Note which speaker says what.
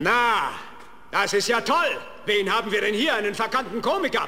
Speaker 1: Na, das ist ja toll. Wen haben wir denn hier? Einen verkannten Komiker?